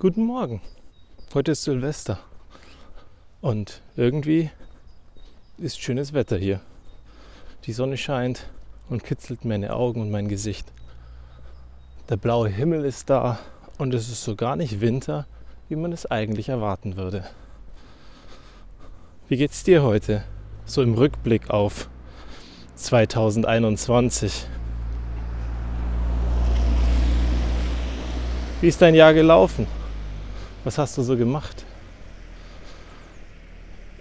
Guten Morgen. Heute ist Silvester. Und irgendwie ist schönes Wetter hier. Die Sonne scheint und kitzelt meine Augen und mein Gesicht. Der blaue Himmel ist da und es ist so gar nicht Winter, wie man es eigentlich erwarten würde. Wie geht's dir heute? So im Rückblick auf 2021. Wie ist dein Jahr gelaufen? Was hast du so gemacht?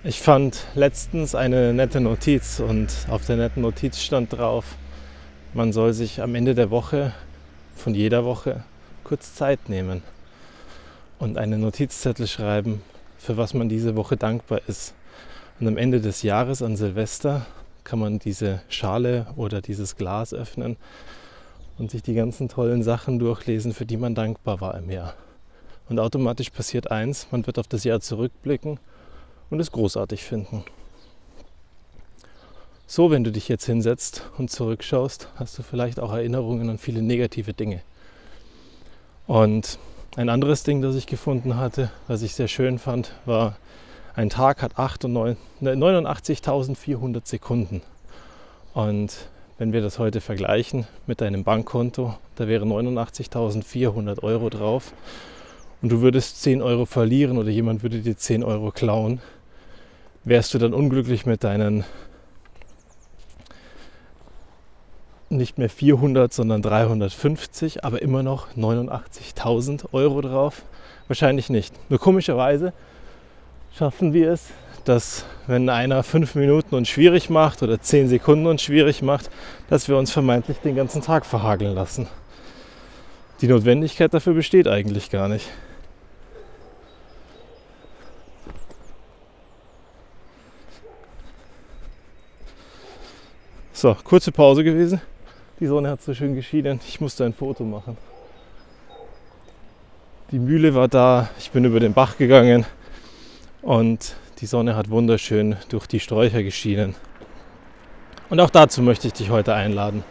Ich fand letztens eine nette Notiz und auf der netten Notiz stand drauf, man soll sich am Ende der Woche, von jeder Woche, kurz Zeit nehmen und einen Notizzettel schreiben, für was man diese Woche dankbar ist. Und am Ende des Jahres an Silvester kann man diese Schale oder dieses Glas öffnen und sich die ganzen tollen Sachen durchlesen, für die man dankbar war im Jahr. Und automatisch passiert eins, man wird auf das Jahr zurückblicken und es großartig finden. So, wenn du dich jetzt hinsetzt und zurückschaust, hast du vielleicht auch Erinnerungen an viele negative Dinge. Und ein anderes Ding, das ich gefunden hatte, was ich sehr schön fand, war, ein Tag hat 89.400 Sekunden. Und wenn wir das heute vergleichen mit deinem Bankkonto, da wären 89.400 Euro drauf und du würdest 10 Euro verlieren oder jemand würde dir 10 Euro klauen, wärst du dann unglücklich mit deinen nicht mehr 400, sondern 350, aber immer noch 89.000 Euro drauf? Wahrscheinlich nicht. Nur komischerweise schaffen wir es, dass wenn einer fünf Minuten uns schwierig macht oder zehn Sekunden uns schwierig macht, dass wir uns vermeintlich den ganzen Tag verhageln lassen. Die Notwendigkeit dafür besteht eigentlich gar nicht. So, kurze Pause gewesen. Die Sonne hat so schön geschienen. Ich musste ein Foto machen. Die Mühle war da. Ich bin über den Bach gegangen und die Sonne hat wunderschön durch die Sträucher geschienen. Und auch dazu möchte ich dich heute einladen.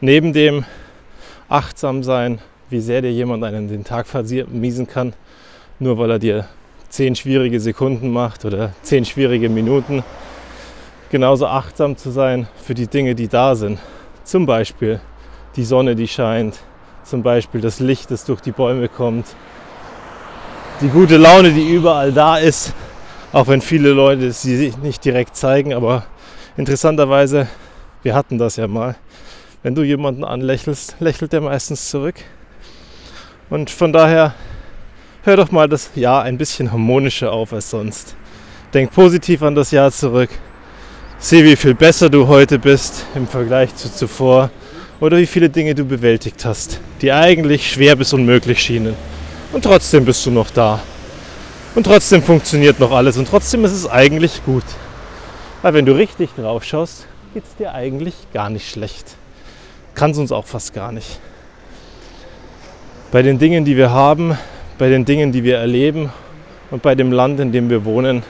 Neben dem achtsam sein, wie sehr dir jemand einen den Tag vermiesen kann, nur weil er dir zehn schwierige Sekunden macht oder zehn schwierige Minuten, genauso achtsam zu sein für die Dinge, die da sind. Zum Beispiel die Sonne, die scheint, zum Beispiel das Licht, das durch die Bäume kommt, die gute Laune, die überall da ist, auch wenn viele Leute sie nicht direkt zeigen, aber interessanterweise, wir hatten das ja mal, wenn du jemanden anlächelst, lächelt er meistens zurück. Und von daher hör doch mal das Jahr ein bisschen harmonischer auf als sonst. Denk positiv an das Jahr zurück Sieh, wie viel besser du heute bist im Vergleich zu zuvor oder wie viele Dinge du bewältigt hast, die eigentlich schwer bis unmöglich schienen. Und trotzdem bist du noch da. Und trotzdem funktioniert noch alles und trotzdem ist es eigentlich gut. Weil wenn du richtig drauf schaust, geht es dir eigentlich gar nicht schlecht. Kann es uns auch fast gar nicht. Bei den Dingen, die wir haben, bei den Dingen, die wir erleben und bei dem Land, in dem wir wohnen,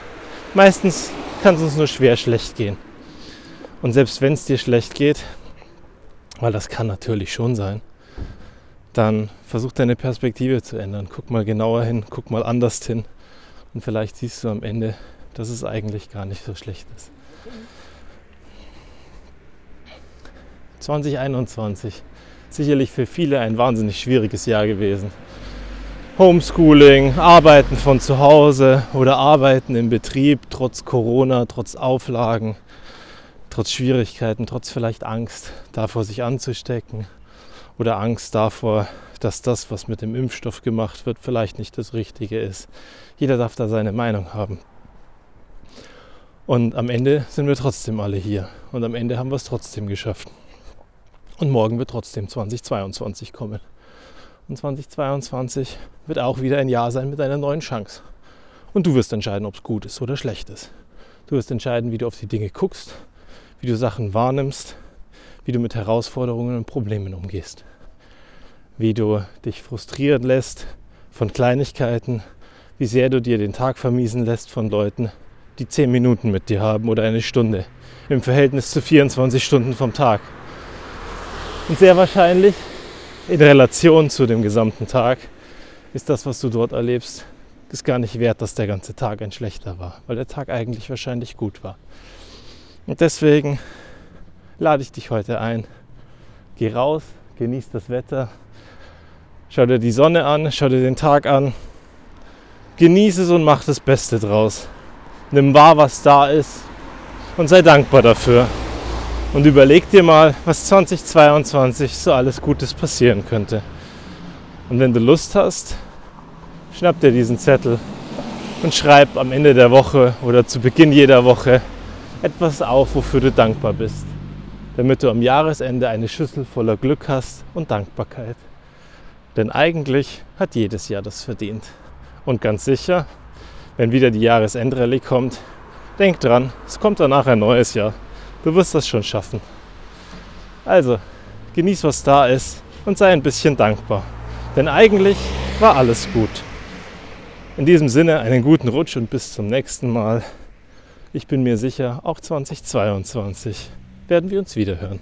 meistens kann es uns nur schwer schlecht gehen. Und selbst wenn es dir schlecht geht, weil das kann natürlich schon sein, dann versuch deine Perspektive zu ändern. Guck mal genauer hin, guck mal anders hin. Und vielleicht siehst du am Ende, dass es eigentlich gar nicht so schlecht ist. 2021, sicherlich für viele ein wahnsinnig schwieriges Jahr gewesen. Homeschooling, Arbeiten von zu Hause oder Arbeiten im Betrieb, trotz Corona, trotz Auflagen, trotz Schwierigkeiten, trotz vielleicht Angst davor, sich anzustecken oder Angst davor, dass das, was mit dem Impfstoff gemacht wird, vielleicht nicht das Richtige ist. Jeder darf da seine Meinung haben. Und am Ende sind wir trotzdem alle hier. Und am Ende haben wir es trotzdem geschafft. Und morgen wird trotzdem 2022 kommen. Und 2022 wird auch wieder ein Jahr sein mit einer neuen Chance. Und du wirst entscheiden, ob es gut ist oder schlecht ist. Du wirst entscheiden, wie du auf die Dinge guckst, wie du Sachen wahrnimmst, wie du mit Herausforderungen und Problemen umgehst. Wie du dich frustrieren lässt von Kleinigkeiten, wie sehr du dir den Tag vermiesen lässt von Leuten, die 10 Minuten mit dir haben oder eine Stunde im Verhältnis zu 24 Stunden vom Tag. Und sehr wahrscheinlich in Relation zu dem gesamten Tag ist das, was du dort erlebst, ist gar nicht wert, dass der ganze Tag ein schlechter war, weil der Tag eigentlich wahrscheinlich gut war. Und deswegen lade ich dich heute ein. Geh raus, genieß das Wetter, schau dir die Sonne an, schau dir den Tag an, genieße es und mach das Beste draus. Nimm wahr, was da ist und sei dankbar dafür. Und überleg dir mal, was 2022 so alles Gutes passieren könnte. Und wenn du Lust hast, schnapp dir diesen Zettel und schreib am Ende der Woche oder zu Beginn jeder Woche etwas auf, wofür du dankbar bist, damit du am Jahresende eine Schüssel voller Glück hast und Dankbarkeit. Denn eigentlich hat jedes Jahr das verdient. Und ganz sicher, wenn wieder die Jahresendrallye kommt, denk dran, es kommt danach ein neues Jahr. Du wirst das schon schaffen. Also, genieß, was da ist und sei ein bisschen dankbar. Denn eigentlich war alles gut. In diesem Sinne einen guten Rutsch und bis zum nächsten Mal. Ich bin mir sicher, auch 2022 werden wir uns wiederhören.